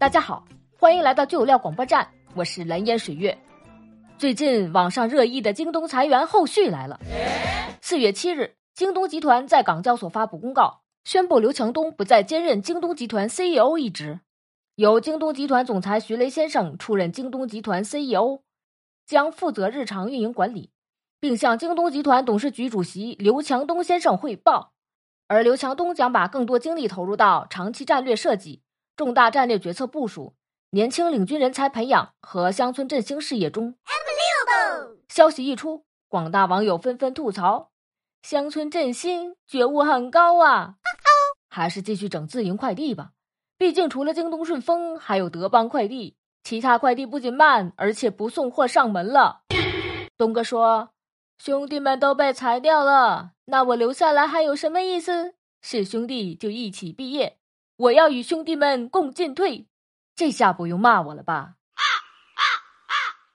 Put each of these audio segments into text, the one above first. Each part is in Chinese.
大家好，欢迎来到旧料广播站，我是蓝烟水月。最近网上热议的京东裁员后续来了。四月七日，京东集团在港交所发布公告，宣布刘强东不再兼任京东集团 CEO 一职，由京东集团总裁徐雷先生出任京东集团 CEO，将负责日常运营管理，并向京东集团董事局主席刘强东先生汇报。而刘强东将把更多精力投入到长期战略设计。重大战略决策部署、年轻领军人才培养和乡村振兴事业中。消息一出，广大网友纷纷吐槽：“乡村振兴觉悟很高啊！”还是继续整自营快递吧，毕竟除了京东顺丰，还有德邦快递，其他快递不仅慢，而且不送货上门了。东哥说：“兄弟们都被裁掉了，那我留下来还有什么意思？是兄弟就一起毕业。”我要与兄弟们共进退，这下不用骂我了吧？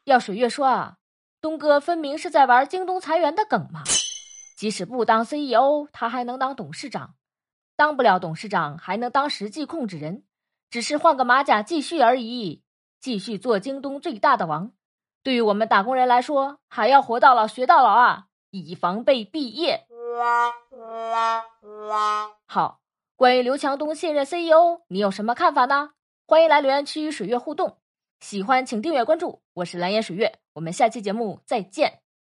要水月说啊，东哥分明是在玩京东裁员的梗嘛！即使不当 CEO，他还能当董事长，当不了董事长还能当实际控制人，只是换个马甲继续而已，继续做京东最大的王。对于我们打工人来说，还要活到老学到老啊，以防被毕业。好。关于刘强东卸任 CEO，你有什么看法呢？欢迎来留言区与水月互动。喜欢请订阅关注，我是蓝颜水月，我们下期节目再见。